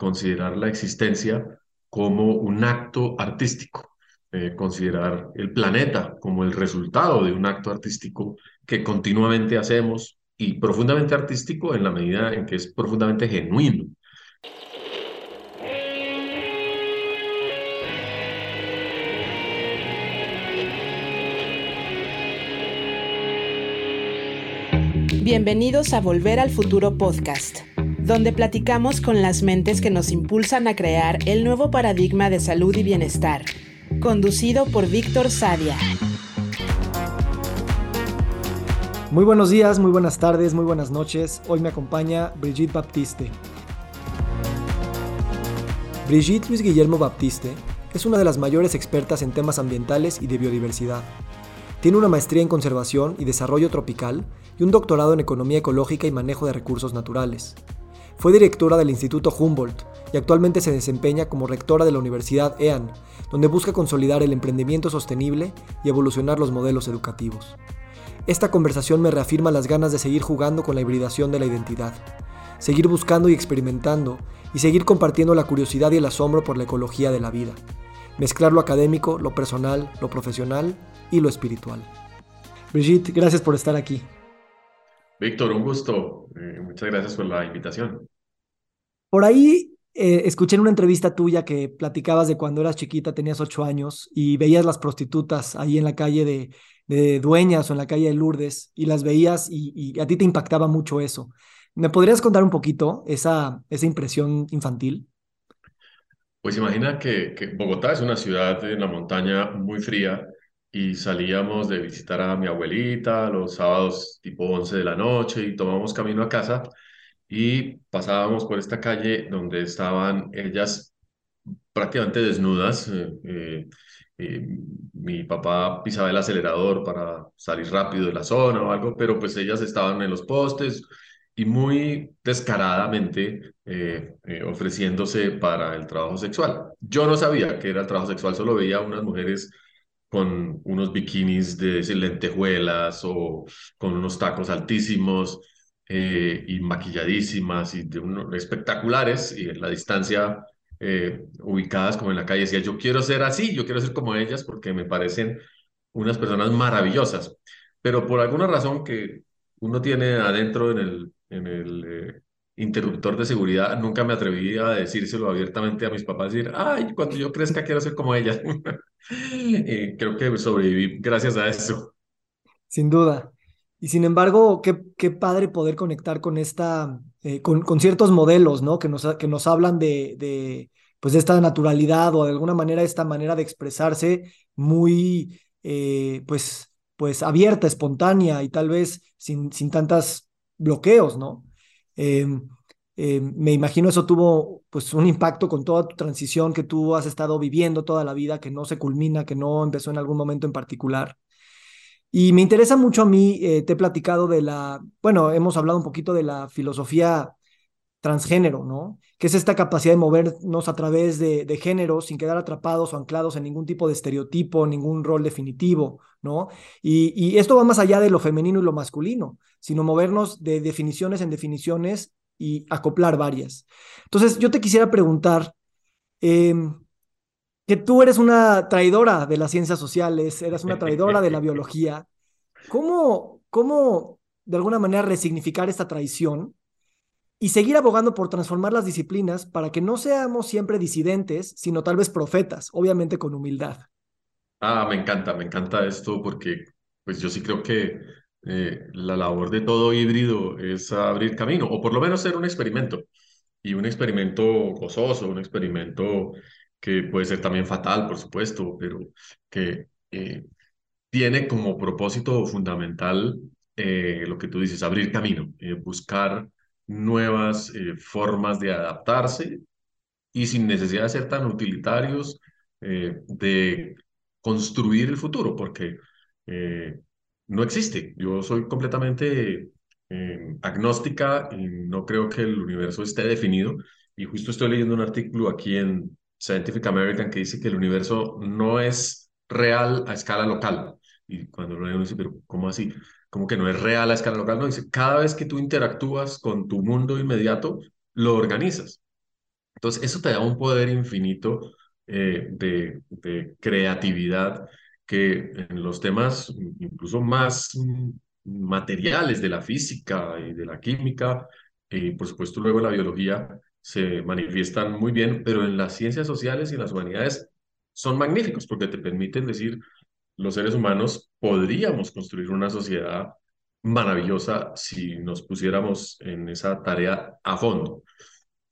considerar la existencia como un acto artístico, eh, considerar el planeta como el resultado de un acto artístico que continuamente hacemos y profundamente artístico en la medida en que es profundamente genuino. Bienvenidos a Volver al Futuro Podcast, donde platicamos con las mentes que nos impulsan a crear el nuevo paradigma de salud y bienestar, conducido por Víctor Sadia. Muy buenos días, muy buenas tardes, muy buenas noches. Hoy me acompaña Brigitte Baptiste. Brigitte Luis Guillermo Baptiste es una de las mayores expertas en temas ambientales y de biodiversidad. Tiene una maestría en conservación y desarrollo tropical y un doctorado en economía ecológica y manejo de recursos naturales. Fue directora del Instituto Humboldt y actualmente se desempeña como rectora de la Universidad EAN, donde busca consolidar el emprendimiento sostenible y evolucionar los modelos educativos. Esta conversación me reafirma las ganas de seguir jugando con la hibridación de la identidad, seguir buscando y experimentando y seguir compartiendo la curiosidad y el asombro por la ecología de la vida, mezclar lo académico, lo personal, lo profesional y lo espiritual. Brigitte, gracias por estar aquí. Víctor, un gusto. Eh, muchas gracias por la invitación. Por ahí eh, escuché en una entrevista tuya que platicabas de cuando eras chiquita, tenías ocho años y veías las prostitutas ahí en la calle de, Dueñas o en la calle de Lourdes y las veías y, a ti te impactaba mucho eso. ¿Me podrías contar un poquito esa, esa impresión infantil? Pues imagina que, que Bogotá es una ciudad en la montaña muy fría y salíamos de visitar a mi abuelita los sábados tipo 11 de la noche y tomábamos camino a casa y pasábamos por esta calle donde estaban ellas prácticamente desnudas. Eh, eh, eh, mi papá pisaba el acelerador para salir rápido de la zona o algo, pero pues ellas estaban en los postes y muy descaradamente ofreciéndose para el trabajo sexual. Yo no sabía que era el trabajo sexual, solo veía unas mujeres con unos bikinis de lentejuelas o con unos tacos altísimos eh, y maquilladísimas y de espectaculares y en la distancia eh, ubicadas como en la calle decía yo quiero ser así, yo quiero ser como ellas porque me parecen unas personas maravillosas, pero por alguna razón que uno tiene adentro en el, en el eh, interruptor de seguridad, nunca me atreví a decírselo abiertamente a mis papás, decir, ay, cuando yo crezca quiero ser como ella. y creo que sobreviví gracias a eso. Sin duda. Y sin embargo, qué, padre poder conectar con esta, eh, con, con, ciertos modelos, ¿no? Que nos, que nos hablan de, de, pues de esta naturalidad o de alguna manera esta manera de expresarse muy, eh, pues, pues abierta, espontánea y tal vez sin, sin tantos bloqueos, ¿no? Em, em, me imagino eso tuvo pues un impacto con toda tu transición que tú has estado viviendo toda la vida, que no se culmina, que no empezó en algún momento en particular. Y me interesa mucho a mí, eh, te he platicado de la, bueno, hemos hablado un poquito de la filosofía transgénero, ¿no? Que es esta capacidad de movernos a través de, de géneros sin quedar atrapados o anclados en ningún tipo de estereotipo, ningún rol definitivo, ¿no? Y, esto va más allá de lo femenino y lo masculino, sino movernos de definiciones en definiciones y acoplar varias. Entonces, yo te quisiera preguntar, em, que tú eres una traidora de las ciencias sociales, eres una traidora de la biología. ¿Cómo, cómo de alguna manera resignificar esta traición y seguir abogando por transformar las disciplinas para que no seamos siempre disidentes, sino tal vez profetas, obviamente con humildad. Ah, me encanta, me encanta esto porque pues yo sí creo que eh, la labor de todo híbrido es abrir camino, o por lo menos ser un experimento, y un experimento gozoso, un experimento que puede ser también fatal, por supuesto, pero que eh, tiene como propósito fundamental eh, lo que tú dices, abrir camino, buscar nuevas eh, formas de adaptarse y sin necesidad de ser tan utilitarios, eh, de construir el futuro, porque eh, no existe. Yo soy completamente agnóstica y no creo que el universo esté definido. Y justo estoy leyendo un artículo aquí en Scientific American que dice que el universo no es real a escala local. Y cuando lo leo, dice, pero ¿cómo así? como que no es real a escala local, no, dice, cada vez que tú interactúas con tu mundo inmediato, lo organizas. Entonces, eso te da un poder infinito eh, de, de creatividad que en los temas incluso más materiales de la física y de la química, y por supuesto luego la biología, se manifiestan muy bien, pero en las ciencias sociales y en las humanidades son magníficos porque te permiten decir, los seres humanos podríamos construir una sociedad maravillosa si nos pusiéramos en esa tarea a fondo.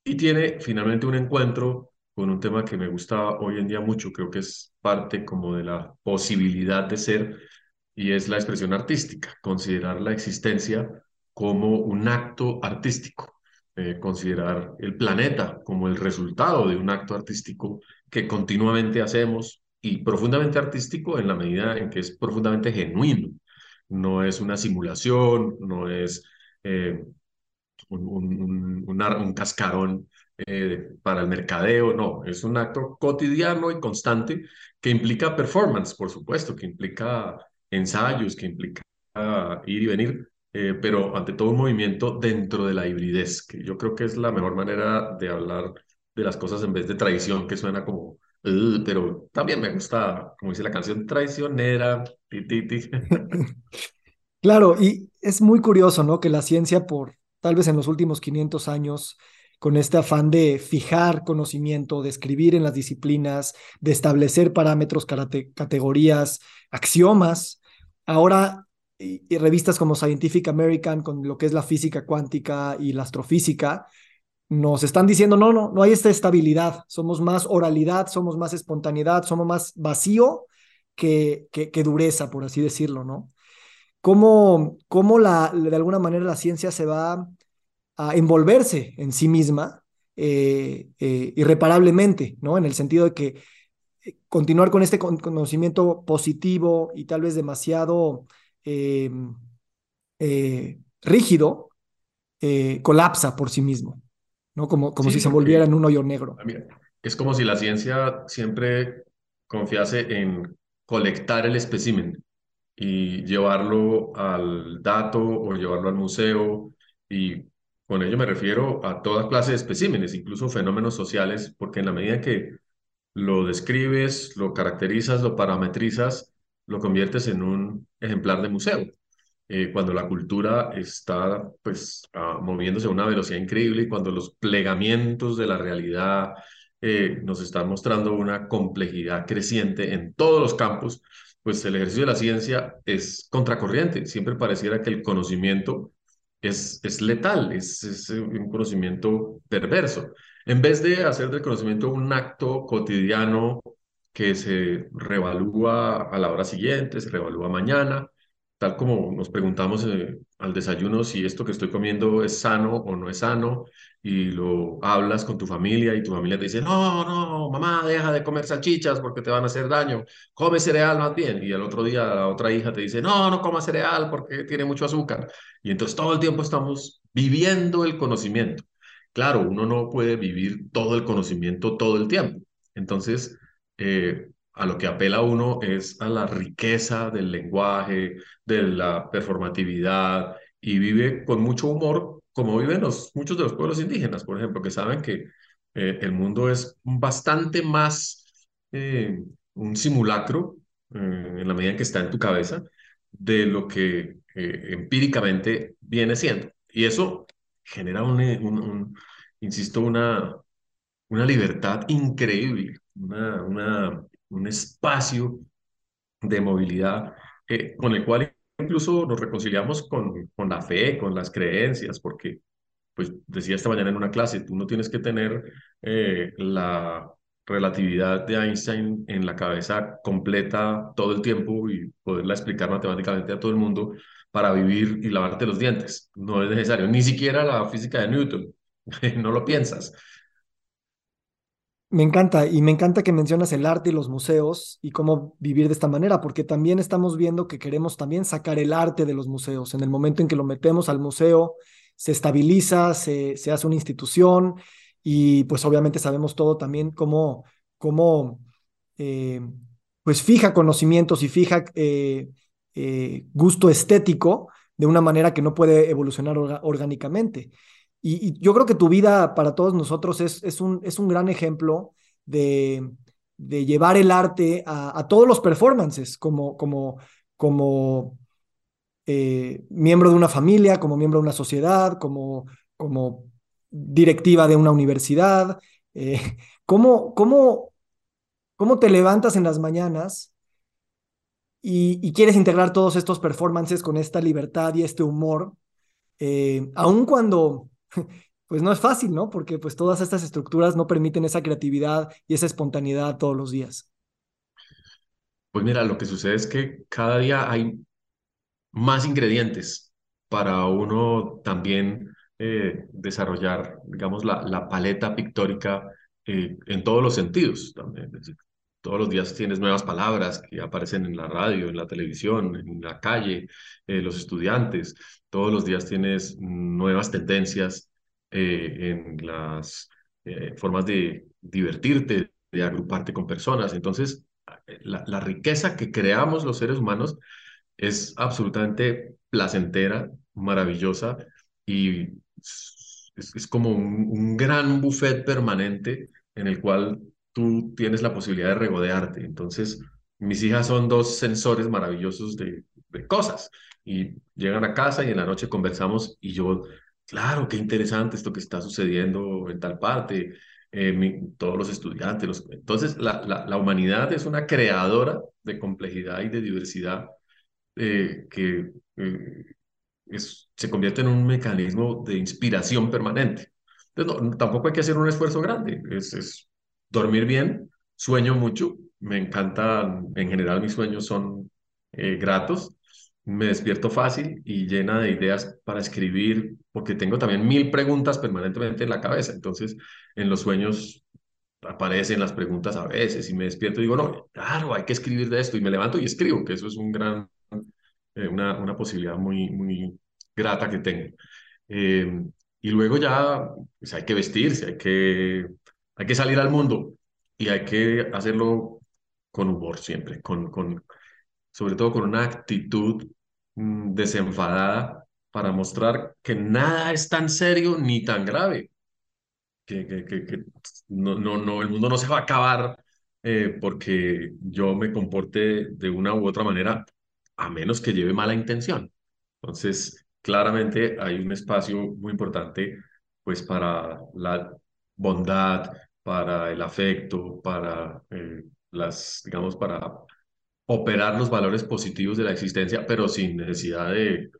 Y tiene finalmente un encuentro con un tema que me gusta hoy en día mucho, creo que es parte como de la posibilidad de ser, y es la expresión artística, considerar la existencia como un acto artístico, eh, considerar el planeta como el resultado de un acto artístico que continuamente hacemos y profundamente artístico en la medida en que es profundamente genuino. No es una simulación, no es eh, un, un, cascarón eh, para el mercadeo, no, es un acto cotidiano y constante que implica performance, por supuesto, que implica ensayos, que implica ir y venir, eh, pero ante todo un movimiento dentro de la hibridez, que yo creo que es la mejor manera de hablar de las cosas en vez de tradición, que suena como, pero también me gusta, como dice la canción, traicionera. claro, y es muy curioso, ¿no? Que la ciencia, por tal vez en los últimos 500 años, con este afán de fijar conocimiento, de escribir en las disciplinas, de establecer parámetros, categorías, axiomas. Ahora, y, revistas como Scientific American, con lo que es la física cuántica y la astrofísica, nos están diciendo, no, no, no hay esta estabilidad, somos más oralidad, somos más espontaneidad, somos más vacío que, que, dureza, por así decirlo, ¿no? ¿Cómo, cómo la, de alguna manera la ciencia se va a envolverse en sí misma eh, eh, irreparablemente, ¿no? En el sentido de que eh, continuar con este conocimiento positivo y tal vez demasiado rígido, colapsa por sí mismo, ¿no? Como, como si se volviera en un hoyo negro. Es como si la ciencia siempre confiase en colectar el espécimen y llevarlo al dato o llevarlo al museo y con ello me refiero a toda clase de especímenes, incluso fenómenos sociales, porque en la medida que lo describes, lo caracterizas, lo parametrizas, lo conviertes en un ejemplar de museo. Eh, cuando la cultura está pues ah, moviéndose a una velocidad increíble y cuando los plegamientos de la realidad eh, nos están mostrando una complejidad creciente en todos los campos, pues el ejercicio de la ciencia es contracorriente. Siempre pareciera que el conocimiento es, es letal, es, es, un conocimiento perverso. En vez de hacer del conocimiento un acto cotidiano que se revalúa a la hora siguiente, se revalúa mañana, tal como nos preguntamos eh, al desayuno si esto que estoy comiendo es sano o no es sano, y lo hablas con tu familia y tu familia te dice, no, no, mamá, deja de comer salchichas porque te van a hacer daño, come cereal más bien, y el otro día la otra hija te dice, no, no coma cereal porque tiene mucho azúcar, y entonces todo el tiempo estamos viviendo el conocimiento. Claro, uno no puede vivir todo el conocimiento todo el tiempo, entonces... Eh, a lo que apela uno es a la riqueza del lenguaje, de la performatividad, y vive con mucho humor, como viven los, muchos de los pueblos indígenas, por ejemplo, que saben que eh, el mundo es bastante más eh, un simulacro, eh, en la medida en que está en tu cabeza, de lo que empíricamente viene siendo. Y eso genera un, insisto, una, una libertad increíble, una, un espacio de movilidad eh, con el cual incluso nos reconciliamos con, con la fe, con las creencias, porque, pues decía esta mañana en una clase, tú no tienes que tener eh, la relatividad de Einstein en la cabeza completa todo el tiempo y poderla explicar matemáticamente a todo el mundo para vivir y lavarte los dientes. No es necesario, ni siquiera la física de Newton, no lo piensas. Me encanta y me encanta que mencionas el arte y los museos y cómo vivir de esta manera, porque también estamos viendo que queremos también sacar el arte de los museos. En el momento en que lo metemos al museo, se estabiliza, se, se hace una institución y pues obviamente sabemos todo también cómo, cómo eh, pues fija conocimientos y fija eh, eh, gusto estético de una manera que no puede evolucionar orgánicamente. Y, yo creo que tu vida para todos nosotros es, es, un, es un gran ejemplo de, de llevar el arte a, todos los performances, como, como, como eh, miembro de una familia, como miembro de una sociedad, como, como directiva de una universidad. Eh, ¿cómo, cómo, cómo te levantas en las mañanas y, quieres integrar todos estos performances con esta libertad y este humor, eh, aun cuando pues no es fácil, ¿no? Porque pues todas estas estructuras no permiten esa creatividad y esa espontaneidad todos los días. Pues mira, lo que sucede es que cada día hay más ingredientes para uno también eh, desarrollar, digamos, la, la paleta pictórica eh, en todos los sentidos. También. Todos los días tienes nuevas palabras que aparecen en la radio, en la televisión, en la calle, eh, los estudiantes. Todos los días tienes nuevas tendencias en las formas de divertirte, de agruparte con personas. Entonces, la, la riqueza que creamos los seres humanos es absolutamente placentera, maravillosa y es, como un, gran buffet permanente en el cual tú tienes la posibilidad de regodearte. Entonces, mis hijas son dos sensores maravillosos de, cosas y llegan a casa y en la noche conversamos y yo, claro, qué interesante esto que está sucediendo en tal parte. Eh, todos los estudiantes. Entonces, la, la, humanidad es una creadora de complejidad y de diversidad eh, que eh, es, se convierte en un mecanismo de inspiración permanente. Entonces, tampoco hay que hacer un esfuerzo grande, es dormir bien, sueño mucho, me encanta, en general mis sueños son eh, gratos, me despierto fácil y llena de ideas para escribir, porque tengo también mil preguntas permanentemente en la cabeza, entonces en los sueños aparecen las preguntas a veces y me despierto y digo, no, claro, hay que escribir de esto y me levanto y escribo, que eso es un gran, eh, una, una posibilidad muy, muy grata que tengo. Eh, y luego ya pues hay que vestirse, hay que, hay que salir al mundo y hay que hacerlo con humor siempre, con, con, sobre todo con una actitud mm, desenfadada para mostrar que nada es tan serio ni tan grave, que, que, que, no, no, no, el mundo no se va a acabar eh, porque yo me comporte de una u otra manera, a menos que lleve mala intención. Entonces, claramente hay un espacio muy importante pues para la bondad, para el afecto, para eh, las, digamos, para operar los valores positivos de la existencia, pero sin necesidad de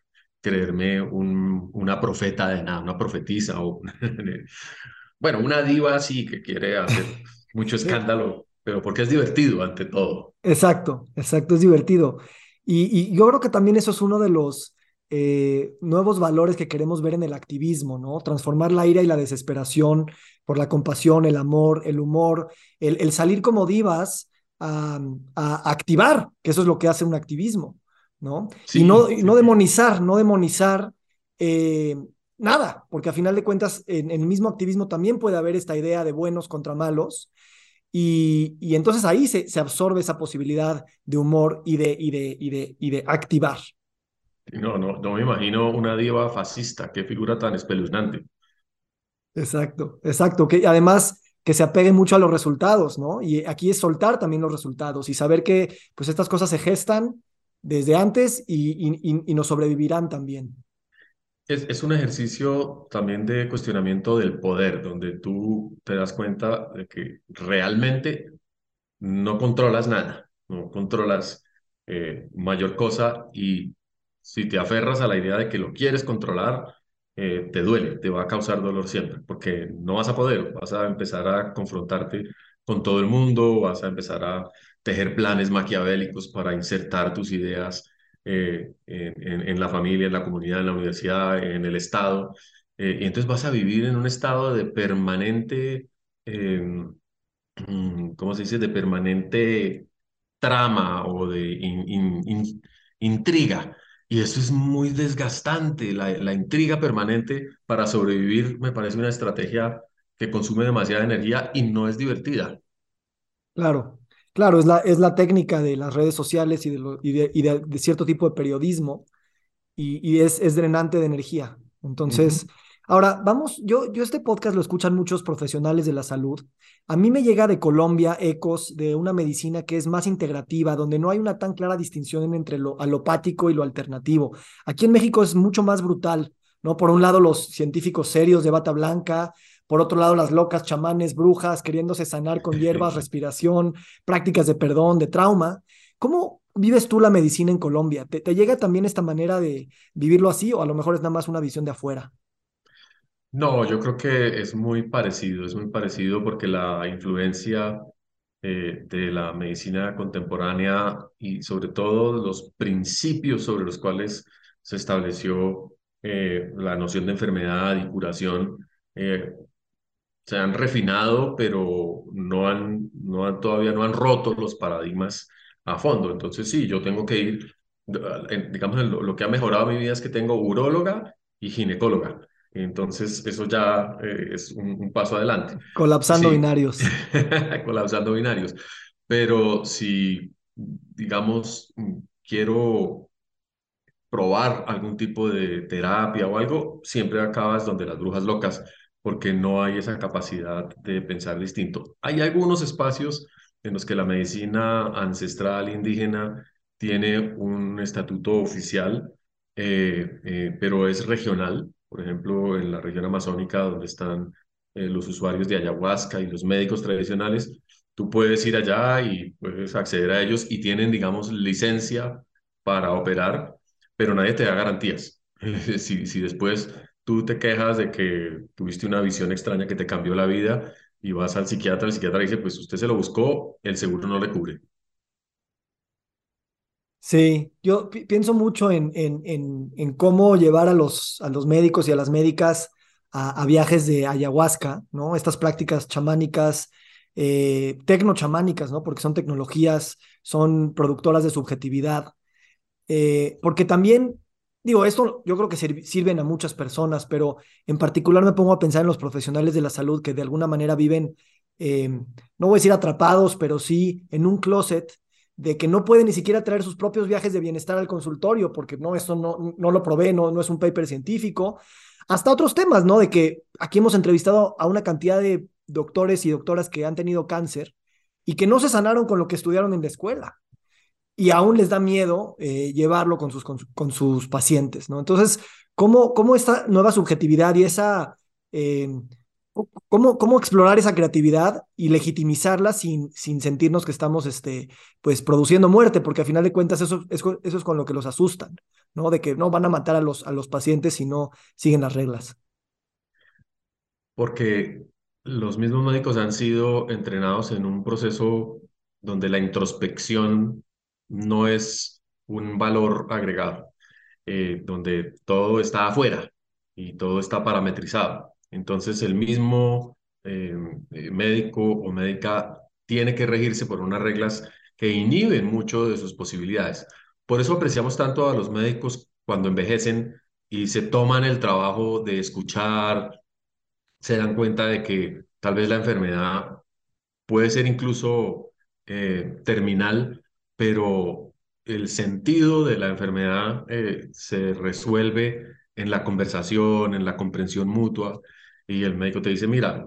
creerme un, una profeta de nada, una profetisa o bueno, una diva así que quiere hacer mucho escándalo, pero porque es divertido ante todo. Exacto, exacto, es divertido. Y, y yo creo que también eso es uno de los eh, nuevos valores que queremos ver en el activismo, ¿no? Transformar la ira y la desesperación por la compasión, el amor, el humor, el, salir como divas a, activar, que eso es lo que hace un activismo, ¿no? y no, no demonizar, no demonizar eh, nada, porque a final de cuentas en, el mismo activismo también puede haber esta idea de buenos contra malos. Y, y entonces ahí se, se, absorbe esa posibilidad de humor y de, y de, y de, y de activar, no, no, no me imagino una diva fascista, qué figura tan espeluznante. Exacto, exacto, que además que se apegue mucho a los resultados, ¿no? Y aquí es soltar también los resultados y saber que pues estas cosas se gestan desde antes y, y, nos sobrevivirán también. Es, un ejercicio también de cuestionamiento del poder, donde tú te das cuenta de que realmente no controlas nada, no controlas eh, mayor cosa y si te aferras a la idea de que lo quieres controlar, eh, te duele, te va a causar dolor siempre, porque no vas a poder, vas a empezar a confrontarte con todo el mundo, vas a empezar a tejer planes maquiavélicos para insertar tus ideas eh, en, la familia, en la comunidad, en la universidad, en el Estado. Eh, y entonces vas a vivir en un estado de permanente, mm, ¿cómo se dice?, de permanente trama o de intriga y eso es muy desgastante, la, la intriga permanente para sobrevivir me parece una estrategia que consume demasiada energía y no es divertida. Claro, claro, es la, es la técnica de las redes sociales y de, y de, cierto tipo de periodismo y, y es, es, drenante de energía. Entonces, Ahora, vamos, yo, yo este podcast lo escuchan muchos profesionales de la salud. A mí me llega de Colombia ecos de una medicina que es más integrativa, donde no hay una tan clara distinción entre lo alopático y lo alternativo. Aquí en México es mucho más brutal, ¿no? Por un lado, los científicos serios de bata blanca, por otro lado, las locas chamanes, brujas, queriéndose sanar con hierbas, respiración, prácticas de perdón, de trauma. ¿Cómo vives tú la medicina en Colombia? ¿Te, ¿Te, llega también esta manera de vivirlo así o a lo mejor es nada más una visión de afuera? No, yo creo que es muy parecido, es muy parecido porque la influencia eh, de la medicina contemporánea y sobre todo los principios sobre los cuales se estableció eh, la noción de enfermedad y curación eh, se han refinado, pero no han, no han, todavía no han roto los paradigmas a fondo. Entonces sí, yo tengo que ir, digamos, lo que ha mejorado mi vida es que tengo uróloga y ginecóloga. Entonces, eso ya eh, es un, paso adelante. Colapsando binarios. Colapsando binarios. Pero si, digamos, quiero probar algún tipo de terapia o algo, siempre acabas donde las brujas locas, porque no hay esa capacidad de pensar distinto. Hay algunos espacios en los que la medicina ancestral indígena tiene un estatuto oficial, eh, eh, pero es regional por ejemplo, en la región amazónica, donde están eh, los usuarios de ayahuasca y los médicos tradicionales, tú puedes ir allá y puedes acceder a ellos y tienen, digamos, licencia para operar, pero nadie te da garantías. si, si después tú te quejas de que tuviste una visión extraña que te cambió la vida y vas al psiquiatra, el psiquiatra dice, pues usted se lo buscó, el seguro no le cubre. Sí, yo pienso mucho en, en, en, en, cómo llevar a los, a los médicos y a las médicas a, viajes de ayahuasca, ¿no? Estas prácticas chamánicas, eh, tecnochamánicas, ¿no? Porque son tecnologías, son productoras de subjetividad. Eh, porque también, digo, esto yo creo que sirven a muchas personas, pero en particular me pongo a pensar en los profesionales de la salud que de alguna manera viven, eh, no voy a decir atrapados, pero sí en un closet de que no puede ni siquiera traer sus propios viajes de bienestar al consultorio, porque no, eso no, no lo provee, no, no es un paper científico, hasta otros temas, ¿no? De que aquí hemos entrevistado a una cantidad de doctores y doctoras que han tenido cáncer y que no se sanaron con lo que estudiaron en la escuela. Y aún les da miedo eh, llevarlo con sus, con, sus pacientes, ¿no? Entonces, ¿cómo, cómo esta nueva subjetividad y esa eh, ¿Cómo, ¿Cómo explorar esa creatividad y legitimizarla sin, sin sentirnos que estamos este, pues, produciendo muerte? Porque al final de cuentas eso, eso, es con lo que los asustan, ¿no? De que no van a matar a los, a los pacientes si no siguen las reglas. Porque los mismos médicos han sido entrenados en un proceso donde la introspección no es un valor agregado, eh, donde todo está afuera y todo está parametrizado. Entonces, el mismo eh, eh, médico o médica tiene que regirse por unas reglas que inhiben mucho de sus posibilidades. Por eso apreciamos tanto a los médicos cuando envejecen y se toman el trabajo de escuchar, se dan cuenta de que tal vez la enfermedad puede ser incluso eh, terminal, pero el sentido de la enfermedad se resuelve en la conversación, en la comprensión mutua y el médico te dice, mira,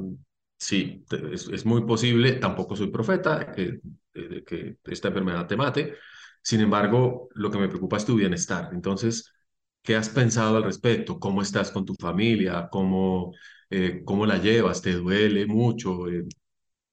sí, es, muy posible, tampoco soy profeta, que, que esta enfermedad te mate, sin embargo, lo que me preocupa es tu bienestar. Entonces, ¿qué has pensado al respecto? ¿Cómo estás con tu familia? ¿Cómo, eh, cómo la llevas? ¿Te duele mucho? Eh,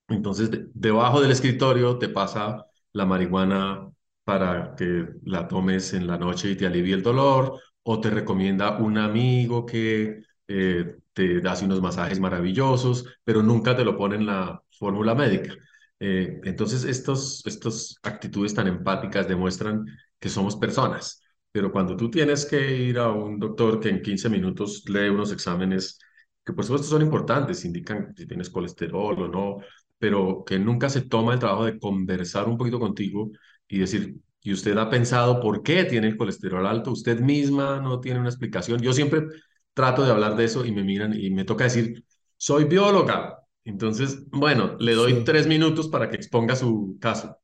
entonces, debajo del escritorio te pasa la marihuana para que la tomes en la noche y te alivie el dolor, o te recomienda un amigo que eh, te das unos masajes maravillosos, pero nunca te lo ponen la fórmula médica. Eh, entonces, estas estos actitudes tan empáticas demuestran que somos personas, pero cuando tú tienes que ir a un doctor que en 15 minutos lee unos exámenes que por supuesto son importantes, indican si tienes colesterol o no, pero que nunca se toma el trabajo de conversar un poquito contigo y decir, ¿y usted ha pensado por qué tiene el colesterol alto? Usted misma no tiene una explicación. Yo siempre trato de hablar de eso y me miran y me toca decir, soy bióloga. Entonces, bueno, le doy tres minutos para que exponga su caso.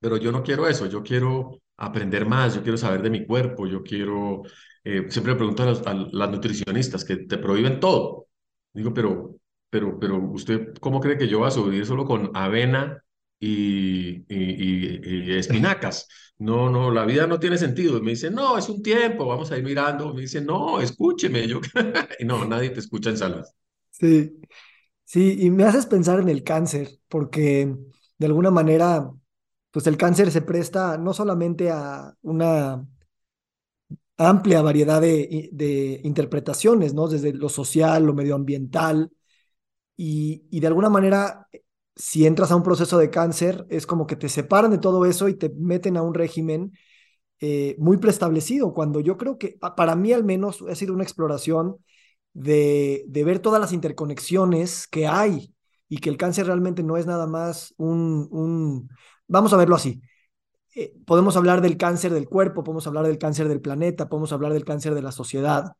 Pero yo no quiero eso, yo quiero aprender más, yo quiero saber de mi cuerpo, yo quiero Eh, siempre pregunto a, los, a las nutricionistas que te prohíben todo. Digo, pero, pero, pero ¿usted cómo cree que yo voy a sobrevivir solo con avena y, espinacas? No, no, la vida no tiene sentido. Me dice, no, es un tiempo, vamos a ir mirando. Me dice, no, escúcheme. Yo, y no, nadie te escucha en salas. Sí, sí, y me haces pensar en el cáncer, porque de alguna manera, pues el cáncer se presta no solamente a una amplia variedad de, interpretaciones, ¿no? Desde lo social, lo medioambiental, y de alguna manera, si entras a un proceso de cáncer, es como que te separan de todo eso y te meten a un régimen eh, muy preestablecido, cuando yo creo que para mí al menos ha sido una exploración de, de, ver todas las interconexiones que hay y que el cáncer realmente no es nada más un, un vamos a verlo así, eh, podemos hablar del cáncer del cuerpo, podemos hablar del cáncer del planeta, podemos hablar del cáncer de la sociedad.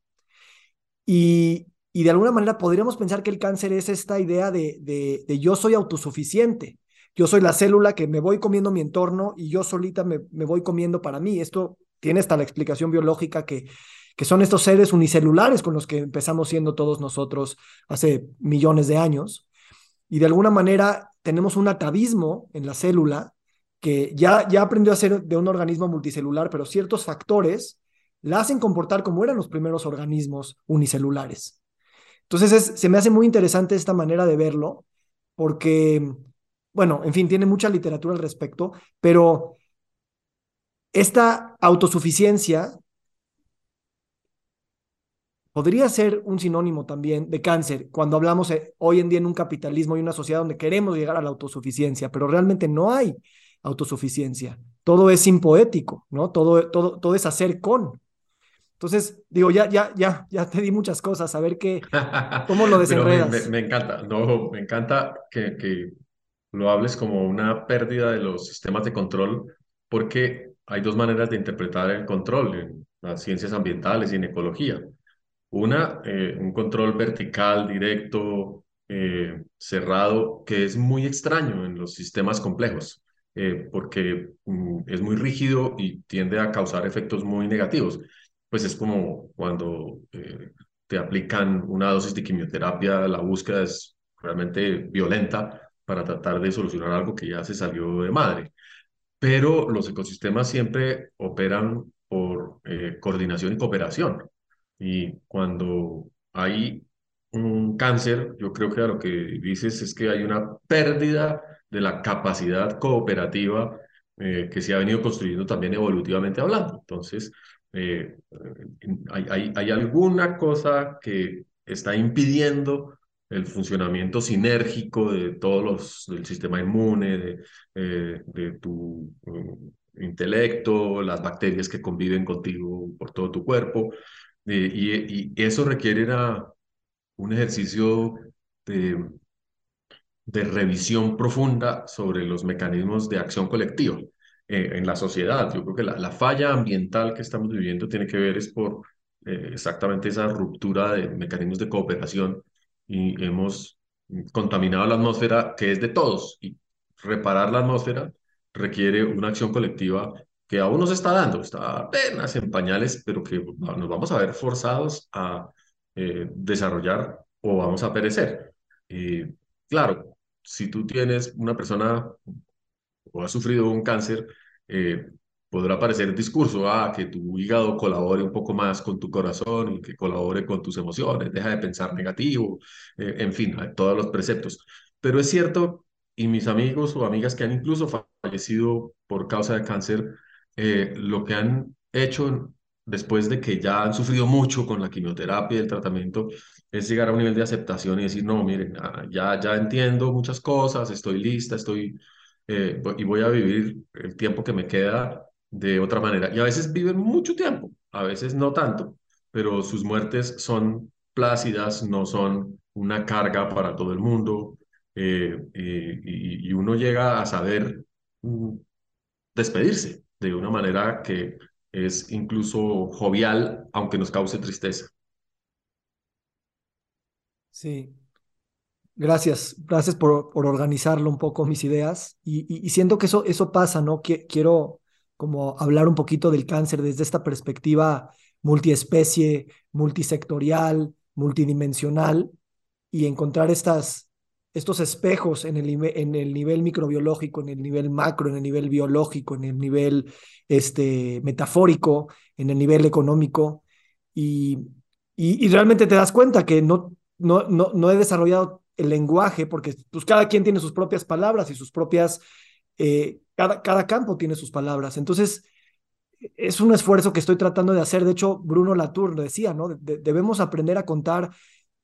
Y, y de alguna manera podríamos pensar que el cáncer es esta idea de, de, yo soy autosuficiente, yo soy la célula que me voy comiendo mi entorno y yo solita me, me voy comiendo para mí. Esto tiene hasta la explicación biológica que, que son estos seres unicelulares con los que empezamos siendo todos nosotros hace millones de años. Y de alguna manera tenemos un atavismo en la célula que ya, ya aprendió a ser de un organismo multicelular, pero ciertos factores la hacen comportar como eran los primeros organismos unicelulares. Entonces es, se me hace muy interesante esta manera de verlo, porque, bueno, en fin, tiene mucha literatura al respecto, pero esta autosuficiencia podría ser un sinónimo también de cáncer cuando hablamos eh, hoy en día en un capitalismo y una sociedad donde queremos llegar a la autosuficiencia, pero realmente no hay autosuficiencia. Todo es impoético, ¿no? Todo, todo, todo es hacer con. Entonces, digo, ya, ya, ya, ya te di muchas cosas, a ver qué, cómo lo desenredas. me, me, encanta, no, me encanta que, que lo hables como una pérdida de los sistemas de control, porque hay dos maneras de interpretar el control en las ciencias ambientales y en ecología. Una, eh, un control vertical, directo, eh, cerrado, que es muy extraño en los sistemas complejos. Eh, porque mm, es muy rígido y tiende a causar efectos muy negativos. Pues es como cuando eh, te aplican una dosis de quimioterapia, la búsqueda es realmente violenta para tratar de solucionar algo que ya se salió de madre. Pero los ecosistemas siempre operan por eh, coordinación y cooperación. Y cuando hay un cáncer, yo creo que a lo que dices es que hay una pérdida de la capacidad cooperativa eh, que se ha venido construyendo también evolutivamente hablando. Entonces, eh, hay, alguna cosa que está impidiendo el funcionamiento sinérgico de todos los, del sistema inmune, de, eh, tu intelecto, las bacterias que conviven contigo por todo tu cuerpo, y, y, eso requiere una, un ejercicio de de revisión profunda sobre los mecanismos de acción colectiva eh, en la sociedad. Yo creo que la, la, falla ambiental que estamos viviendo tiene que ver es por eh, exactamente esa ruptura de mecanismos de cooperación y hemos contaminado la atmósfera que es de todos y reparar la atmósfera requiere una acción colectiva que aún nos está dando, está apenas en pañales, pero que nos vamos a ver forzados a eh, desarrollar o vamos a perecer. Eh, claro, si tú tienes una persona o has sufrido un cáncer, eh, podrá parecer discurso, ah, que tu hígado colabore un poco más con tu corazón y que colabore con tus emociones, deja de pensar negativo, eh, en fin, todos los preceptos. Pero es cierto, y mis amigos o amigas que han incluso fallecido por causa de cáncer, eh, lo que han hecho después de que ya han sufrido mucho con la quimioterapia y el tratamiento, es llegar a un nivel de aceptación y decir, no, miren, ah, ya, ya entiendo muchas cosas, estoy lista, estoy, eh, y voy a vivir el tiempo que me queda de otra manera. Y a veces viven mucho tiempo, a veces no tanto, pero sus muertes son plácidas, no son una carga para todo el mundo, eh, y, y, uno llega a saber mm, despedirse de una manera que es incluso jovial, aunque nos cause tristeza. Sí. Gracias, gracias por, por organizarlo un poco mis ideas y, y, siento que eso, eso pasa, ¿no? quiero como hablar un poquito del cáncer desde esta perspectiva multiespecie, multisectorial, multidimensional, y encontrar estas, estos espejos en el, en el nivel microbiológico, en el nivel macro, en el nivel biológico, en el nivel este, metafórico, en el nivel económico, y, y, realmente te das cuenta que no, no, no, no he desarrollado el lenguaje, porque pues cada quien tiene sus propias palabras y sus propias, eh, cada, cada campo tiene sus palabras. Entonces, es un esfuerzo que estoy tratando de hacer. De hecho, Bruno Latour lo decía, ¿no? debemos aprender a contar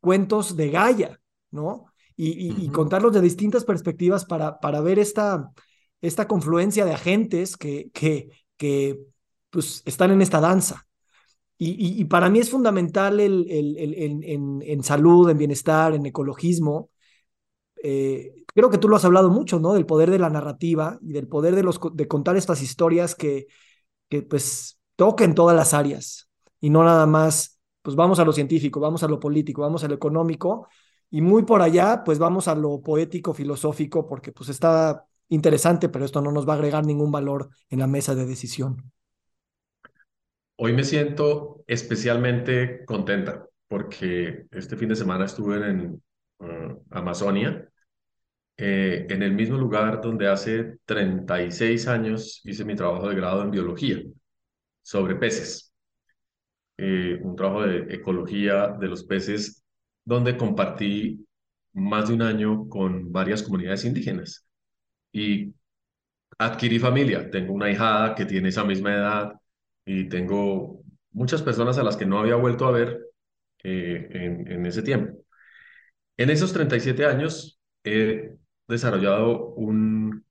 cuentos de Gaia, ¿no? Y, contarlos de distintas perspectivas para, para ver esta, esta confluencia de agentes que, que, que pues, están en esta danza. Y, para mí es fundamental el, en, salud, en bienestar, en ecologismo. Eh, creo que tú lo has hablado mucho, ¿no? Del poder de la narrativa y del poder de, los, de contar estas historias que, que pues toquen todas las áreas y no nada más, pues vamos a lo científico, vamos a lo político, vamos a lo económico y muy por allá, pues vamos a lo poético, filosófico, porque pues está interesante, pero esto no nos va a agregar ningún valor en la mesa de decisión. Hoy me siento especialmente contenta porque este fin de semana estuve en uh, Amazonia, eh, en el mismo lugar donde hace 36 años hice mi trabajo de grado en biología sobre peces. Eh, un trabajo de ecología de los peces donde compartí más de un año con varias comunidades indígenas y adquirí familia. Tengo una hijada que tiene esa misma edad y tengo muchas personas a las que no había vuelto a ver eh, en, en, ese tiempo. En esos 37 años he desarrollado un,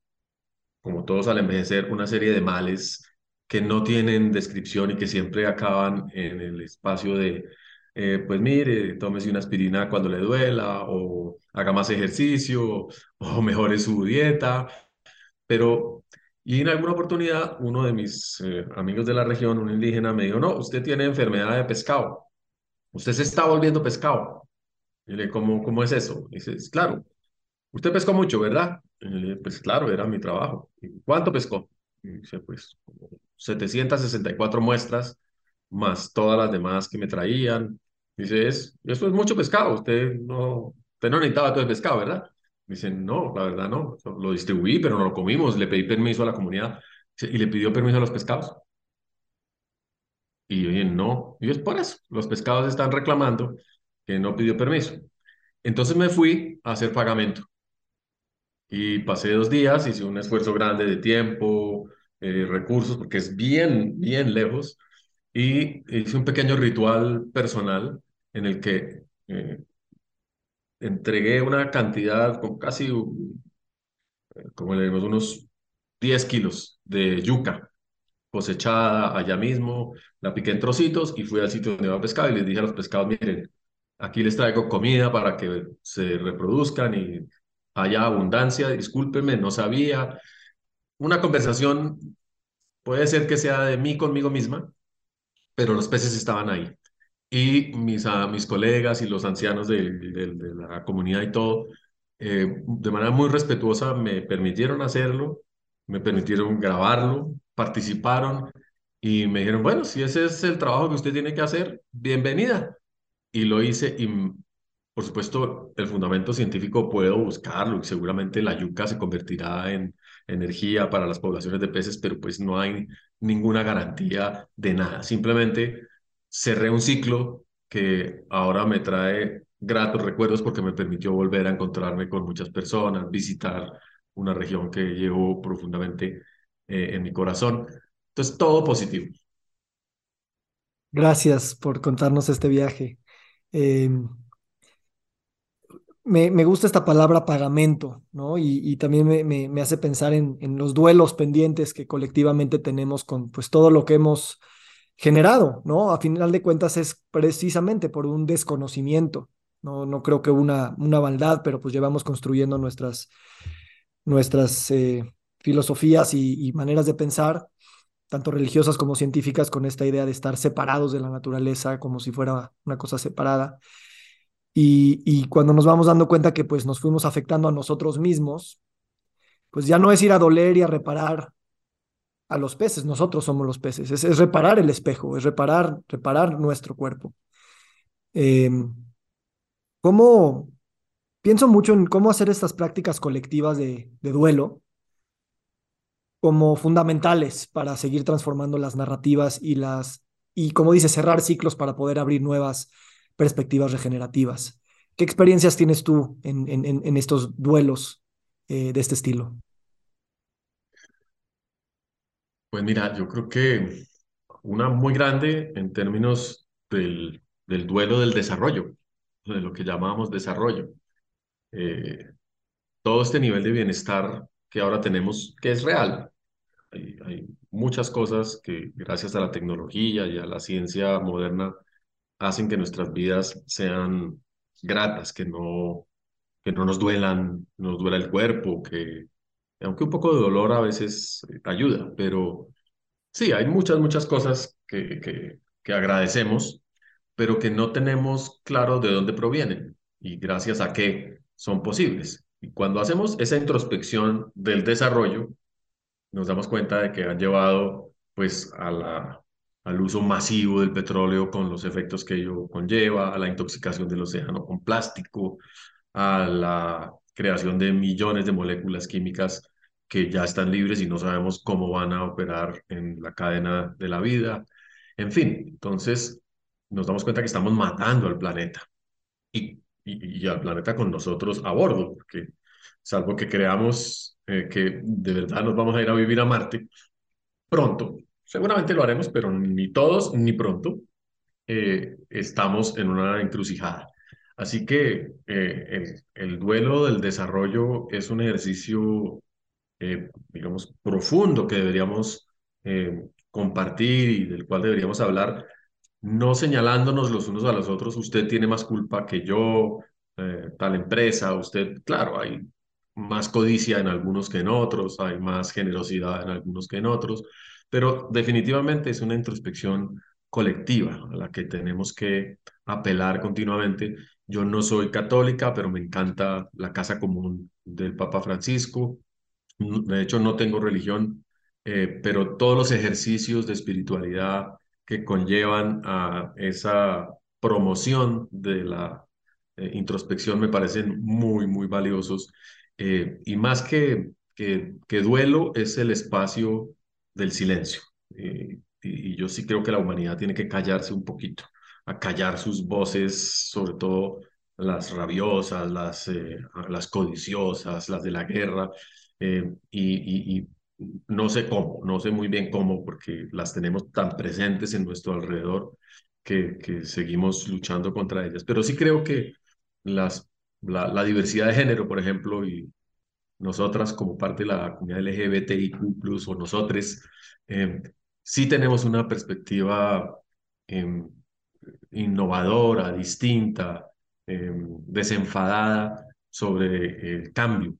como todos al envejecer, una serie de males que no tienen descripción y que siempre acaban en el espacio de, eh, pues mire, tómese una aspirina cuando le duela, o haga más ejercicio, o mejore su dieta, pero y en alguna oportunidad, uno de mis eh, amigos de la región, un indígena, me dijo, no, usted tiene enfermedad de pescado. Usted se está volviendo pescado. Le ¿cómo, cómo es eso? Y dice, claro, usted pescó mucho, ¿verdad? Pues claro, era mi trabajo. ¿Y ¿Cuánto pescó? Y dice, pues 764 muestras, más todas las demás que me traían. Dice, es, eso es mucho pescado. Usted no, usted no necesitaba todo el pescado, ¿verdad? Dicen, no, la verdad no, lo distribuí, pero no lo comimos, le pedí permiso a la comunidad y le pidió permiso a los pescados. Y yo no, y es por eso, los pescados están reclamando que no pidió permiso. Entonces me fui a hacer pagamento y pasé dos días, hice un esfuerzo grande de tiempo, eh, recursos, porque es bien, bien lejos, y hice un pequeño ritual personal en el que eh, entregué una cantidad, con casi, como le unos 10 kilos de yuca cosechada allá mismo, la piqué en trocitos y fui al sitio donde iba a pescar y les dije a los pescados, miren, aquí les traigo comida para que se reproduzcan y haya abundancia, discúlpenme, no sabía. Una conversación puede ser que sea de mí conmigo misma, pero los peces estaban ahí y mis, a, mis colegas y los ancianos de, la comunidad y todo, eh, de manera muy respetuosa me permitieron hacerlo, me permitieron grabarlo, participaron y me dijeron, bueno, si ese es el trabajo que usted tiene que hacer, bienvenida. Y lo hice y por supuesto el fundamento científico puedo buscarlo y seguramente la yuca se convertirá en energía para las poblaciones de peces, pero pues no hay ninguna garantía de nada. Simplemente cerré un ciclo que ahora me trae gratos recuerdos porque me permitió volver a encontrarme con muchas personas, visitar una región que llevo profundamente eh, en mi corazón. Entonces, todo positivo. Gracias por contarnos este viaje. Em, me, me, gusta esta palabra pagamento, ¿no? Y, y también me, me, me, hace pensar en, en los duelos pendientes que colectivamente tenemos con pues todo lo que hemos generado, ¿no? A final de cuentas es precisamente por un desconocimiento, no, no creo que una, una maldad, pero pues llevamos construyendo nuestras, nuestras eh, filosofías y, maneras de pensar, tanto religiosas como científicas, con esta idea de estar separados de la naturaleza, como si fuera una cosa separada. Y, y cuando nos vamos dando cuenta que pues nos fuimos afectando a nosotros mismos, pues ya no es ir a doler y a reparar a los peces, nosotros somos los peces, es, reparar el espejo, es reparar, reparar nuestro cuerpo. Em, ¿Cómo? Pienso mucho en cómo hacer estas prácticas colectivas de, de duelo como fundamentales para seguir transformando las narrativas y las, y como dice, cerrar ciclos para poder abrir nuevas perspectivas regenerativas. ¿Qué experiencias tienes tú en, en, en estos duelos eh, de este estilo? Pues mira, yo creo que una muy grande en términos del, duelo del desarrollo, de lo que llamamos desarrollo. Eh, todo este nivel de bienestar que ahora tenemos, que es real. Hay, muchas cosas que gracias a la tecnología y a la ciencia moderna hacen que nuestras vidas sean gratas, que no, que no nos duelan, no nos duela el cuerpo, que aunque un poco de dolor a veces ayuda, pero sí, hay muchas, muchas cosas que, que, que agradecemos, pero que no tenemos claro de dónde provienen y gracias a qué son posibles. Y cuando hacemos esa introspección del desarrollo, nos damos cuenta de que han llevado pues a la, al uso masivo del petróleo con los efectos que ello conlleva, a la intoxicación del océano con plástico, a la creación de millones de moléculas químicas que ya están libres y no sabemos cómo van a operar en la cadena de la vida. En fin, entonces nos damos cuenta que estamos matando al planeta y, al planeta con nosotros a bordo, porque salvo que creamos eh, que de verdad nos vamos a ir a vivir a Marte pronto, seguramente lo haremos, pero ni todos ni pronto eh, estamos en una encrucijada. Así que eh, el, el, duelo del desarrollo es un ejercicio, eh, digamos, profundo que deberíamos compartir y del cual deberíamos hablar, no señalándonos los unos a los otros, usted tiene más culpa que yo, tal empresa, usted, claro, hay más codicia en algunos que en otros, hay más generosidad en algunos que en otros, pero definitivamente es una introspección colectiva a la que tenemos que apelar continuamente. Yo no soy católica, pero me encanta la casa común del Papa Francisco. De hecho, no tengo religión, eh, pero todos los ejercicios de espiritualidad que conllevan a esa promoción de la eh, introspección me parecen muy, muy valiosos eh, y más que, que, duelo es el espacio del silencio. Y, yo sí creo que la humanidad tiene que callarse un poquito, a callar sus voces, sobre todo las rabiosas, las, eh, las codiciosas, las de la guerra. Eh, y, no sé cómo, no sé muy bien cómo, porque las tenemos tan presentes en nuestro alrededor que, que seguimos luchando contra ellas. Pero sí creo que las la, diversidad de género, por ejemplo, y nosotras como parte de la comunidad LGBTIQ+, o nosotros, eh, sí tenemos una perspectiva eh, innovadora, distinta, eh, desenfadada sobre el cambio,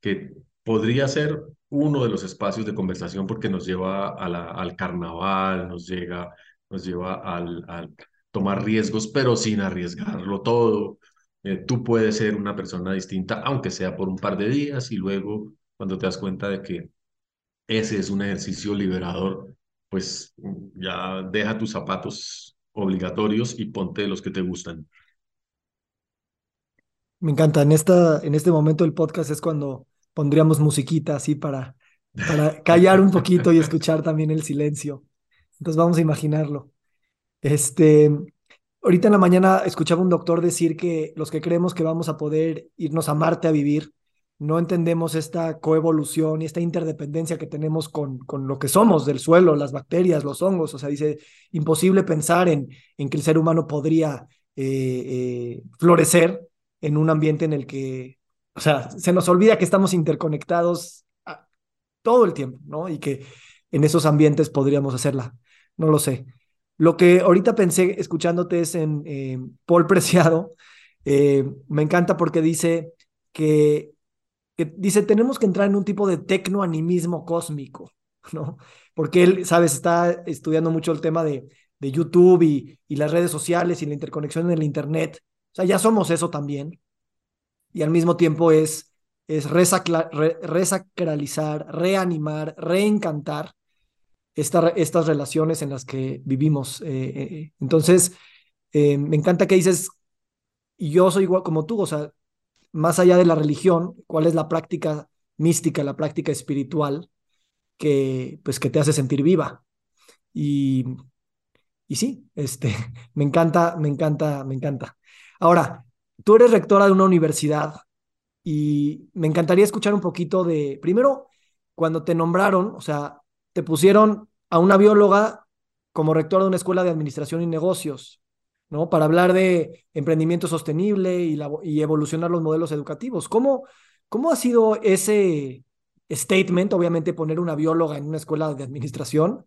que podría ser uno de los espacios de conversación porque nos lleva a al carnaval, nos, llega, nos lleva al, al tomar riesgos, pero sin arriesgarlo todo, eh, tú puedes ser una persona distinta, aunque sea por un par de días, y luego cuando te das cuenta de que ese es un ejercicio liberador, pues ya deja tus zapatos obligatorios y ponte los que te gustan. Me encanta. En, esta, en este momento del podcast es cuando pondríamos musiquita así para, para callar un poquito y escuchar también el silencio. Entonces vamos a imaginarlo. Este, Ahorita en la mañana escuchaba un doctor decir que los que creemos que vamos a poder irnos a Marte a vivir, no entendemos esta coevolución y esta interdependencia que tenemos con, con lo que somos del suelo, las bacterias, los hongos. O sea, dice, imposible pensar en, en que el ser humano podría eh, eh, florecer en un ambiente en el que, o sea, se nos olvida que estamos interconectados todo el tiempo, ¿no? Y que en esos ambientes podríamos hacerla. No lo sé. Lo que ahorita pensé escuchándote es en eh, Paul Preciado. Me encanta porque dice que, que, dice, tenemos que entrar en un tipo de tecnoanimismo cósmico, ¿no? Porque él, sabes, está estudiando mucho el tema de, de YouTube y, y las redes sociales y la interconexión en el Internet. O sea, ya somos eso también. Y al mismo tiempo es, es resacralizar, reanimar, reencantar estas relaciones en las que vivimos. entonces, me encanta que dices, y yo soy igual como tú, o sea, más allá de la religión, cuál es la práctica mística, la práctica espiritual que, pues, que te hace sentir viva. Y, y sí, este, me encanta, me encanta, me encanta. Ahora, tú eres rectora de una universidad y me encantaría escuchar un poquito de, primero, cuando te nombraron, o sea, te pusieron a una bióloga como rectora de una escuela de administración y negocios, ¿no? Para hablar de emprendimiento sostenible y, y evolucionar los modelos educativos. ¿Cómo, ¿Cómo ha sido ese statement, obviamente poner una bióloga en una escuela de administración,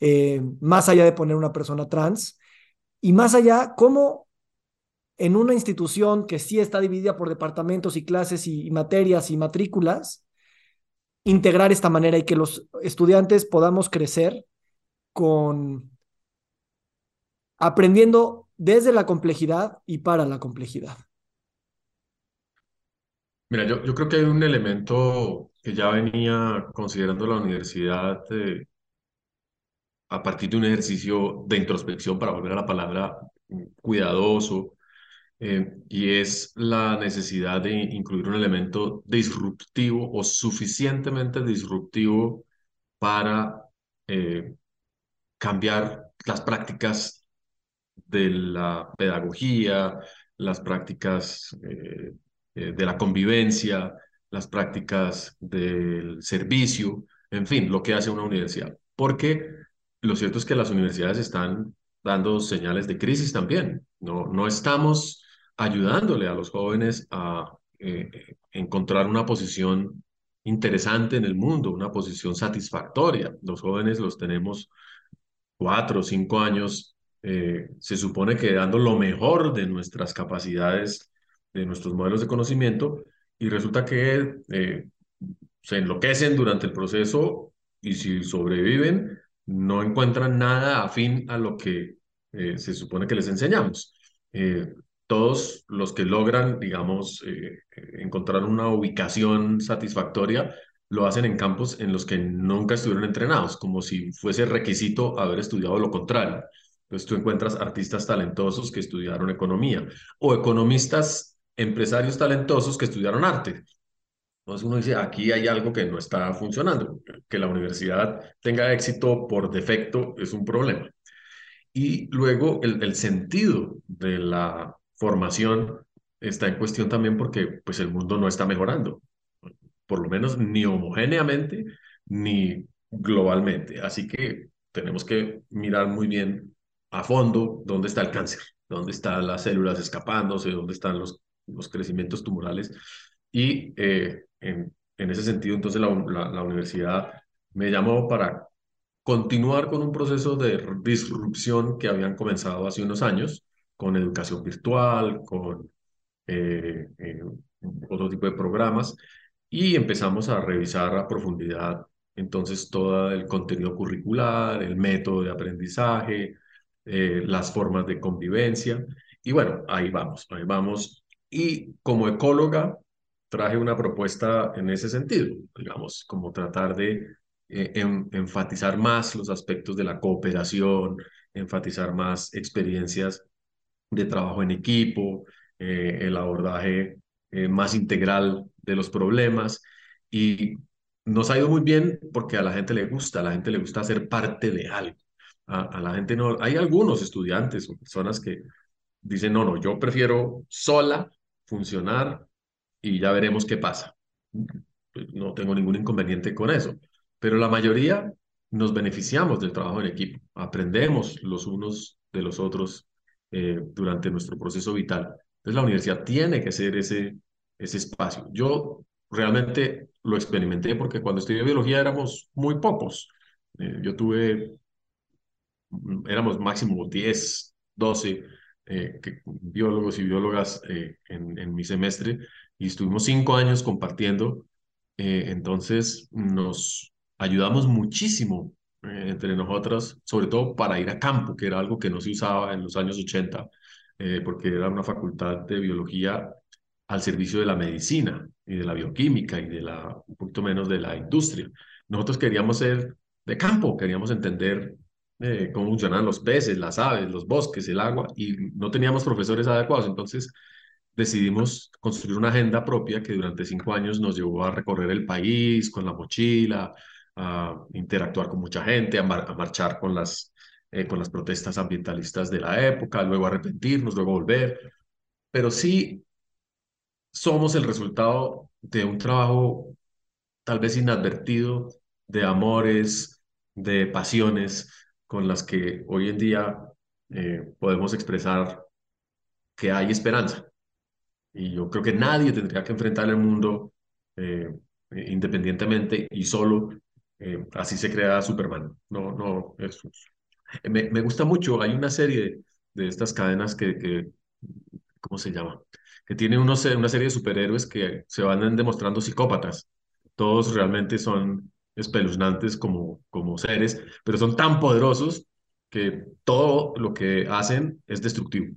eh, más allá de poner una persona trans, y más allá, cómo en una institución que sí está dividida por departamentos y clases y, materias y matrículas, integrar esta manera y que los estudiantes podamos crecer con aprendiendo desde la complejidad y para la complejidad. Mira, yo, yo creo que hay un elemento que ya venía considerando la universidad eh, a partir de un ejercicio de introspección, para volver a la palabra mm, cuidadoso, eh, y es la necesidad de incluir un elemento disruptivo o suficientemente disruptivo para eh, cambiar las prácticas de la pedagogía, las prácticas eh, de la convivencia, las prácticas del servicio, en fin, lo que hace una universidad. Porque lo cierto es que las universidades están dando señales de crisis también. No, no estamos ayudándole a los jóvenes a eh, encontrar una posición interesante en el mundo, una posición satisfactoria. Los jóvenes los tenemos cuatro o cinco años, eh, se supone que dando lo mejor de nuestras capacidades de nuestros modelos de conocimiento y resulta que eh, se enloquecen durante el proceso y si sobreviven no encuentran nada afín a lo que eh, se supone que les enseñamos. Todos los que logran, digamos, encontrar una ubicación satisfactoria, lo hacen en campos en los que nunca estuvieron entrenados, como si fuese requisito haber estudiado lo contrario. Entonces tú encuentras artistas talentosos que estudiaron economía o economistas empresarios talentosos que estudiaron arte. Entonces uno dice, aquí hay algo que no está funcionando. Que la universidad tenga éxito por defecto es un problema. Y luego el, el sentido de la formación está en cuestión también porque pues el mundo no está mejorando, por lo menos ni homogéneamente ni globalmente. Así que tenemos que mirar muy bien a fondo dónde está el cáncer, dónde están las células escapándose, dónde están los los crecimientos tumorales. Y eh, en, ese sentido, entonces la, la, universidad me llamó para continuar con un proceso de disrupción que habían comenzado hace unos años, con educación virtual, con eh, eh, otro tipo de programas, y empezamos a revisar a profundidad entonces todo el contenido curricular, el método de aprendizaje, las formas de convivencia, y bueno, ahí vamos, ahí vamos. Y como ecóloga, traje una propuesta en ese sentido, digamos, como tratar de eh, enfatizar más los aspectos de la cooperación, enfatizar más experiencias de trabajo en equipo, eh, el abordaje eh, más integral de los problemas. Y nos ha ido muy bien porque a la gente le gusta, a la gente le gusta ser parte de algo. A, la gente no, hay algunos estudiantes o personas que dicen, no, no, yo prefiero sola funcionar y ya veremos qué pasa. Pues, no tengo ningún inconveniente con eso, pero la mayoría nos beneficiamos del trabajo en equipo, aprendemos los unos de los otros eh, durante nuestro proceso vital. Entonces la universidad tiene que ser ese, ese espacio. Yo realmente lo experimenté porque cuando estudié biología éramos muy pocos. Eh, yo tuve, éramos máximo 10, 12 eh, biólogos y biólogas eh, en, en, mi semestre y estuvimos cinco años compartiendo. Eh, entonces nos ayudamos muchísimo entre nosotras, sobre todo para ir a campo, que era algo que no se usaba en los años 80, porque era una facultad de biología al servicio de la medicina y de la bioquímica y de la, un poquito menos de la industria. Nosotros queríamos ser de campo, queríamos entender eh, cómo funcionan los peces, las aves, los bosques, el agua, y no teníamos profesores adecuados. Entonces decidimos construir una agenda propia que durante cinco años nos llevó a recorrer el país con la mochila, a interactuar con mucha gente, a, marchar con las, eh, con las protestas ambientalistas de la época, luego arrepentirnos, luego volver. Pero sí somos el resultado de un trabajo tal vez inadvertido de amores, de pasiones con las que hoy en día eh, podemos expresar que hay esperanza. Y yo creo que nadie tendría que enfrentar el mundo eh, independientemente y solo. Eh, así se crea Superman. No, no, eso. Me, me gusta mucho. Hay una serie de, estas cadenas que, que, ¿cómo se llama? Que tiene unos, una serie de superhéroes que se van demostrando psicópatas. Todos realmente son espeluznantes como, como seres, pero son tan poderosos que todo lo que hacen es destructivo.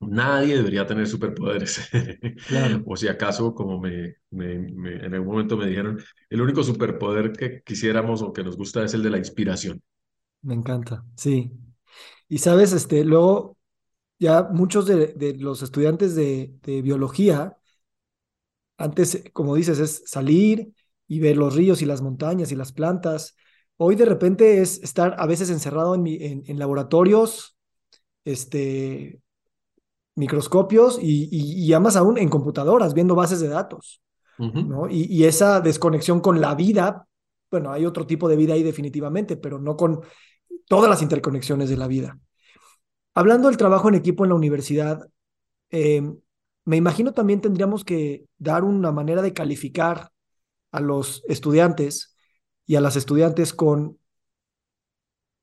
Nadie debería tener superpoderes. o si acaso, como me, me, en algún momento me dijeron, el único superpoder que quisiéramos o que nos gusta es el de la inspiración. Me encanta, sí. Y sabes, este, luego ya muchos de, de los estudiantes de, de, biología, antes, como dices, es salir y ver los ríos y las montañas y las plantas. Hoy de repente es estar a veces encerrado en, en, en laboratorios, este, microscopios y, y, y, más aún en computadoras, viendo bases de datos, ¿no? Y, y, esa desconexión con la vida, bueno, hay otro tipo de vida ahí definitivamente, pero no con todas las interconexiones de la vida. Hablando del trabajo en equipo en la universidad, eh, me imagino también tendríamos que dar una manera de calificar a los estudiantes y a las estudiantes con,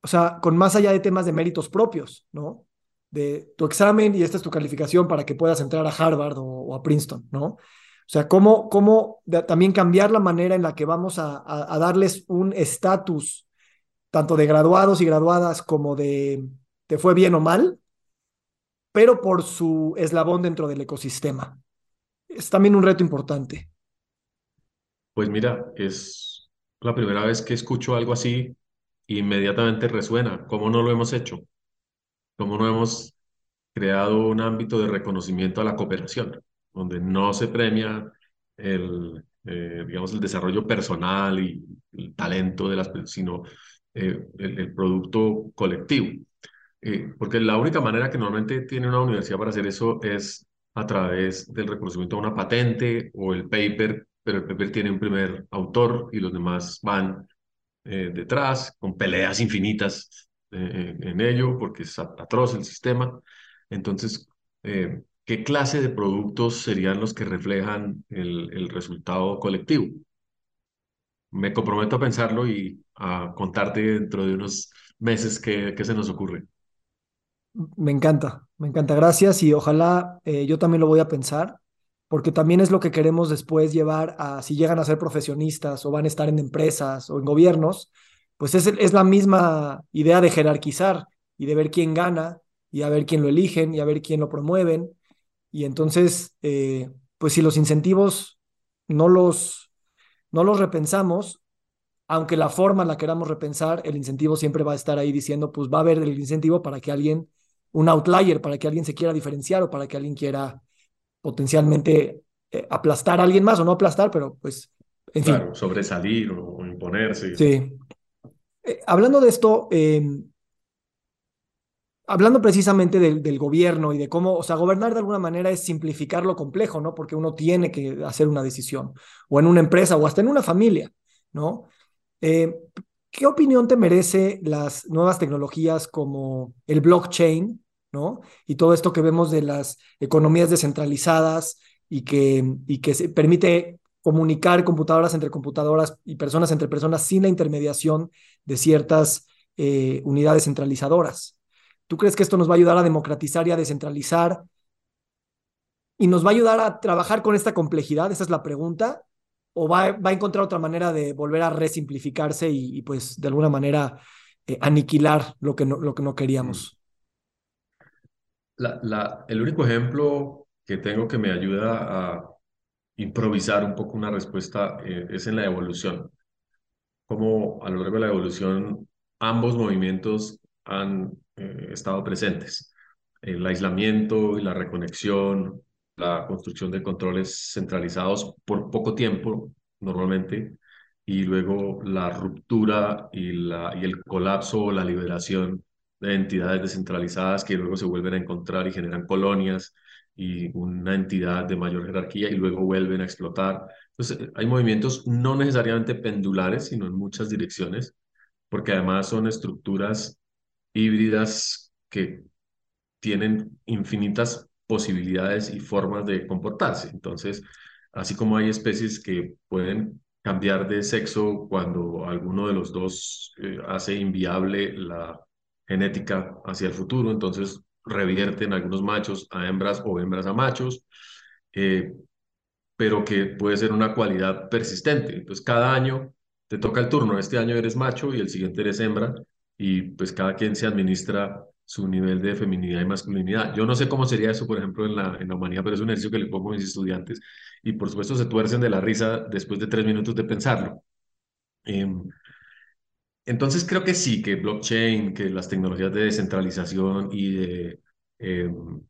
o sea, con más allá de temas de méritos propios, ¿no? de tu examen y esta es tu calificación para que puedas entrar a Harvard o, a Princeton, ¿no? O sea, cómo, cómo también cambiar la manera en la que vamos a, a, darles un estatus, tanto de graduados y graduadas como de te fue bien o mal, pero por su eslabón dentro del ecosistema. Es también un reto importante. Pues mira, es la primera vez que escucho algo así, inmediatamente resuena. ¿Cómo no lo hemos hecho? cómo no hemos creado un ámbito de reconocimiento a la cooperación, donde no se premia el, eh, digamos, el desarrollo personal y el talento de las sino eh, el, producto colectivo. Eh, porque la única manera que normalmente tiene una universidad para hacer eso es a través del reconocimiento de una patente o el paper, pero el paper tiene un primer autor y los demás van detrás con peleas infinitas eh, en ello porque es atroz el sistema. Entonces, eh, ¿qué clase de productos serían los que reflejan el, resultado colectivo? Me comprometo a pensarlo y a contarte dentro de unos meses qué, se nos ocurre. Me encanta, me encanta, gracias y ojalá eh, yo también lo voy a pensar, porque también es lo que queremos después llevar a si llegan a ser profesionistas o van a estar en empresas o en gobiernos, pues es, es la misma idea de jerarquizar y de ver quién gana y a ver quién lo eligen y a ver quién lo promueven. Y entonces, eh, pues si los incentivos no los, no los repensamos, aunque la forma la queramos repensar, el incentivo siempre va a estar ahí diciendo, pues va a haber el incentivo para que alguien, un outlier, para que alguien se quiera diferenciar o para que alguien quiera potencialmente eh, aplastar a alguien más o no aplastar, pero pues, en claro, sobresalir o imponerse. Sí, eh, hablando de esto, eh, hablando precisamente del, del, gobierno y de cómo, o sea, gobernar de alguna manera es simplificar lo complejo, ¿no? Porque uno tiene que hacer una decisión, o en una empresa, o hasta en una familia, ¿no? Eh, ¿Qué opinión te merece las nuevas tecnologías como el blockchain, ¿no? Y todo esto que vemos de las economías descentralizadas y que, se permite comunicar computadoras entre computadoras y personas entre personas sin la intermediación de ciertas eh, unidades centralizadoras. ¿Tú crees que esto nos va a ayudar a democratizar y a descentralizar? ¿Y nos va a ayudar a trabajar con esta complejidad? Esa es la pregunta. ¿O va, a encontrar otra manera de volver a resimplificarse y, y pues de alguna manera eh, aniquilar lo que no, lo que no queríamos? El único ejemplo que tengo que me ayuda a improvisar un poco una respuesta eh, es en la evolución. cómo a lo largo de la evolución ambos movimientos han eh, estado presentes. El aislamiento y la reconexión, la construcción de controles centralizados por poco tiempo, normalmente, y luego la ruptura y, y el colapso o la liberación de entidades descentralizadas que luego se vuelven a encontrar y generan colonias y una entidad de mayor jerarquía y luego vuelven a explotar. Entonces, hay movimientos no necesariamente pendulares, sino en muchas direcciones, porque además son estructuras híbridas que tienen infinitas posibilidades y formas de comportarse. Entonces, así como hay especies que pueden cambiar de sexo cuando alguno de los dos eh, hace inviable la genética hacia el futuro, entonces revierten algunos machos a hembras o hembras a machos, eh, pero que puede ser una cualidad persistente. Entonces, cada año te toca el turno, este año eres macho y el siguiente eres hembra, y pues cada quien se administra su nivel de feminidad y masculinidad. Yo no sé cómo sería eso, por ejemplo, en la, en la humanidad, pero es un ejercicio que le pongo a mis estudiantes y por supuesto se tuercen de la risa después de tres minutos de pensarlo. Em, entonces creo que sí, que blockchain, que las tecnologías de descentralización y de, em,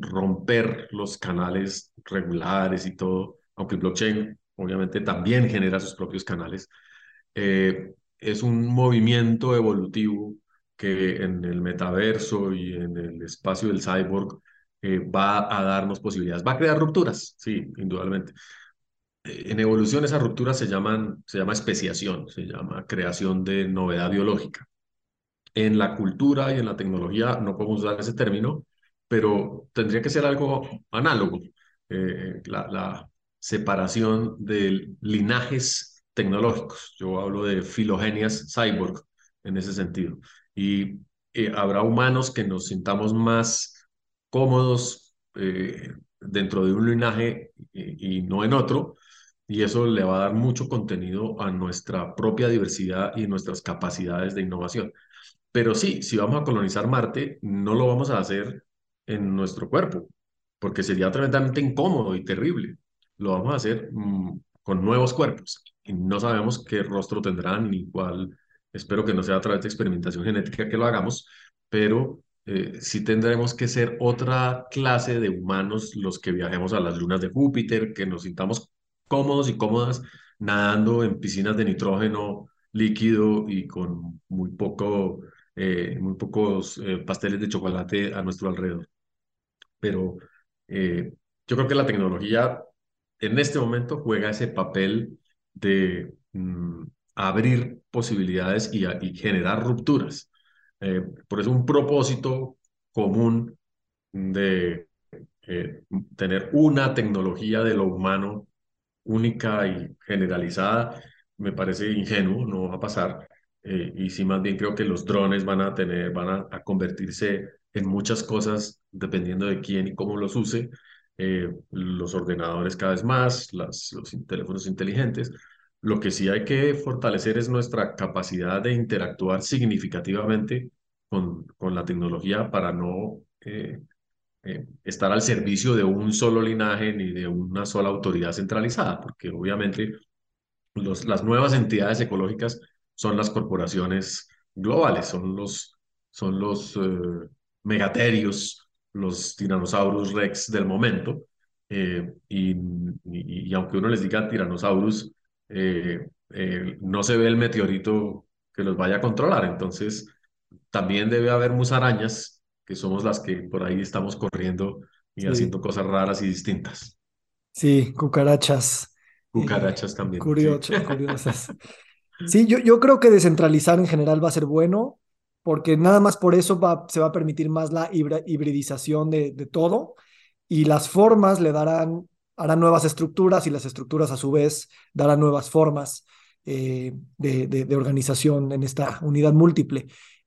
romper los canales regulares y todo, aunque blockchain obviamente también genera sus propios canales, eh, es un movimiento evolutivo que en el metaverso y en el espacio del cyborg eh, va a darnos posibilidades. Va a crear rupturas, sí, indudablemente. Eh, en evolución esas rupturas se llaman, se llama especiación, se llama creación de novedad biológica. En la cultura y en la tecnología no podemos usar ese término, pero tendría que ser algo análogo. Eh, la, la separación de linajes tecnológicos. Yo hablo de filogenias cyborg en ese sentido. Y eh, habrá humanos que nos sintamos más cómodos eh, dentro de un linaje y, no en otro, y eso le va a dar mucho contenido a nuestra propia diversidad y nuestras capacidades de innovación. Pero sí, si vamos a colonizar Marte, no lo vamos a hacer en nuestro cuerpo, porque sería tremendamente incómodo y terrible. Lo vamos a hacer mm, con nuevos cuerpos y no sabemos qué rostro tendrán ni cuál Espero que no sea a través de experimentación genética que lo hagamos, pero eh, sí tendremos que ser otra clase de humanos los que viajemos a las lunas de Júpiter, que nos sintamos cómodos y cómodas nadando en piscinas de nitrógeno líquido y con muy, poco, eh, muy pocos eh, pasteles de chocolate a nuestro alrededor. Pero yo creo que la tecnología en este momento juega ese papel de mm, abrir posibilidades y, generar rupturas. Eh, por eso un propósito común de eh, tener una tecnología de lo humano única y generalizada me parece ingenuo, no va a pasar. Eh, y sí, más bien creo que los drones van a tener, van a, convertirse en muchas cosas dependiendo de quién y cómo los use. los ordenadores cada vez más, los teléfonos inteligentes, lo que sí hay que fortalecer es nuestra capacidad de interactuar significativamente con, con la tecnología para no eh, eh, estar al servicio de un solo linaje ni de una sola autoridad centralizada, porque obviamente las nuevas entidades ecológicas son las corporaciones globales, son los, son los eh, megaterios, los tiranosaurus rex del momento. y, y, aunque uno les diga tiranosaurus, eh, eh, no se ve el meteorito que los vaya a controlar. Entonces, también debe haber musarañas, que somos las que por ahí estamos corriendo y haciendo cosas raras y distintas. Sí, cucarachas. Cucarachas también. Curiosas, sí. curiosas. Sí, yo, yo creo que descentralizar en general va a ser bueno, porque nada más por eso va, se va a permitir más la hibridización de, de todo y las formas le darán harán nuevas estructuras y las estructuras a su vez darán nuevas formas eh, de, de, organización en esta unidad múltiple.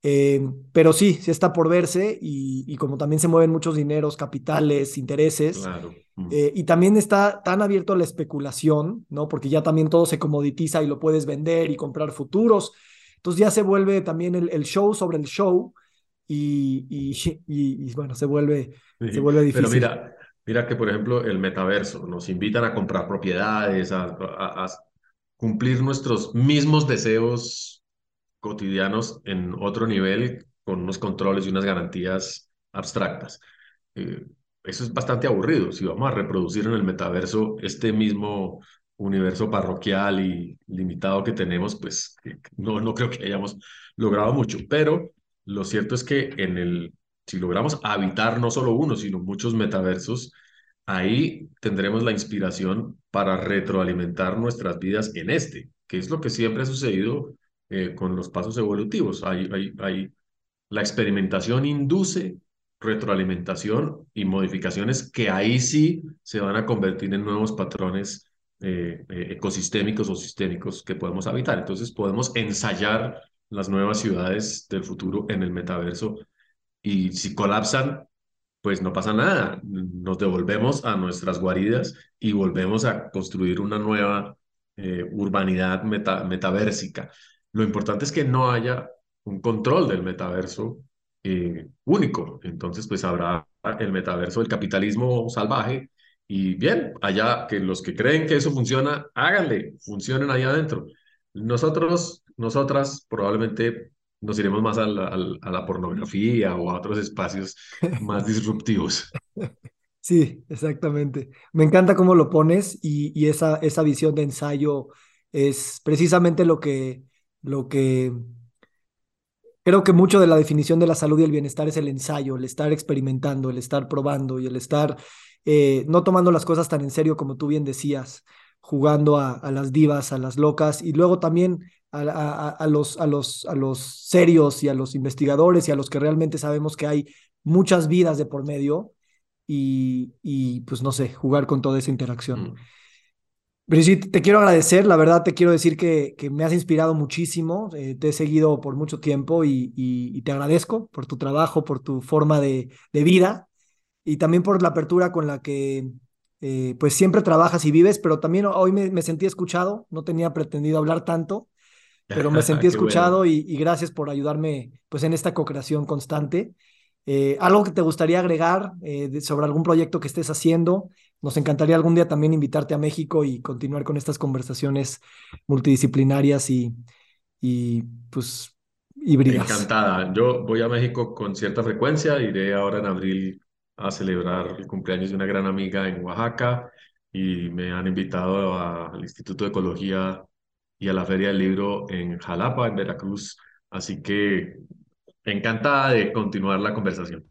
Eh, pero sí, sí está por verse y, como también se mueven muchos dineros, capitales, intereses, claro. Mm. Eh, y también está tan abierto a la especulación, ¿no? Porque ya también todo se comoditiza y lo puedes vender y comprar futuros. Entonces ya se vuelve también el, el show sobre el show y, y, y, bueno, se vuelve, se vuelve difícil. Pero mira, Mira que, por ejemplo, el metaverso, nos invitan a comprar propiedades, a, cumplir nuestros mismos deseos cotidianos en otro nivel con unos controles y unas garantías abstractas. Eh, eso es bastante aburrido. Si vamos a reproducir en el metaverso este mismo universo parroquial y limitado que tenemos, pues no, no creo que hayamos logrado mucho. Pero lo cierto es que en el, si logramos habitar no solo uno, sino muchos metaversos, ahí tendremos la inspiración para retroalimentar nuestras vidas en este, que es lo que siempre ha sucedido eh, con los pasos evolutivos. Hay, hay, hay, la experimentación induce retroalimentación y modificaciones que ahí sí se van a convertir en nuevos patrones eh, eh, ecosistémicos o sistémicos que podemos habitar. Entonces podemos ensayar las nuevas ciudades del futuro en el metaverso y si colapsan, pues no pasa nada. Nos devolvemos a nuestras guaridas y volvemos a construir una nueva eh, urbanidad meta, metaversica. Lo importante es que no haya un control del metaverso único. Entonces, pues habrá el metaverso del capitalismo salvaje y bien, allá que los que creen que eso funciona, háganle, funcionen ahí adentro. Nosotros, nosotras probablemente nos iremos más a la, a la pornografía o a otros espacios más disruptivos. Sí, exactamente. Me encanta cómo lo pones y, y, esa, esa visión de ensayo es precisamente lo que, lo que creo que mucho de la definición de la salud y el bienestar es el ensayo, el estar experimentando, el estar probando y el estar eh, no tomando las cosas tan en serio como tú bien decías, jugando a, las divas, a las locas, y luego también a, los, a, los, a los serios y a los investigadores y a los que realmente sabemos que hay muchas vidas de por medio y, y pues no sé, jugar con toda esa interacción. Mm. Sí, te quiero agradecer, la verdad te quiero decir que, que me has inspirado muchísimo, eh, te he seguido por mucho tiempo y, y, te agradezco por tu trabajo, por tu forma de, de vida y también por la apertura con la que eh, pues siempre trabajas y vives, pero también hoy me, sentí escuchado, no tenía pretendido hablar tanto, pero me sentí escuchado y, gracias por ayudarme pues en esta co-creación constante. Eh, ¿Algo que te gustaría agregar eh, sobre algún proyecto que estés haciendo? Nos encantaría algún día también invitarte a México y continuar con estas conversaciones multidisciplinarias y, y pues híbridas. Encantada. Yo voy a México con cierta frecuencia, iré ahora en abril a celebrar el cumpleaños de una gran amiga en Oaxaca y me han invitado al Instituto de Ecología y a la Feria del Libro en Jalapa, en Veracruz. Así que encantada de continuar la conversación.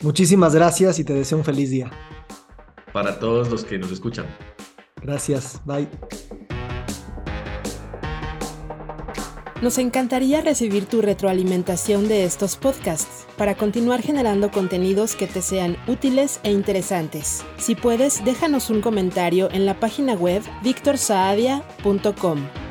Muchísimas gracias y te deseo un feliz día. Para todos los que nos escuchan. Gracias, bye. Nos encantaría recibir tu retroalimentación de estos podcasts para continuar generando contenidos que te sean útiles e interesantes. Si puedes, déjanos un comentario en la página web victorsaadia.com.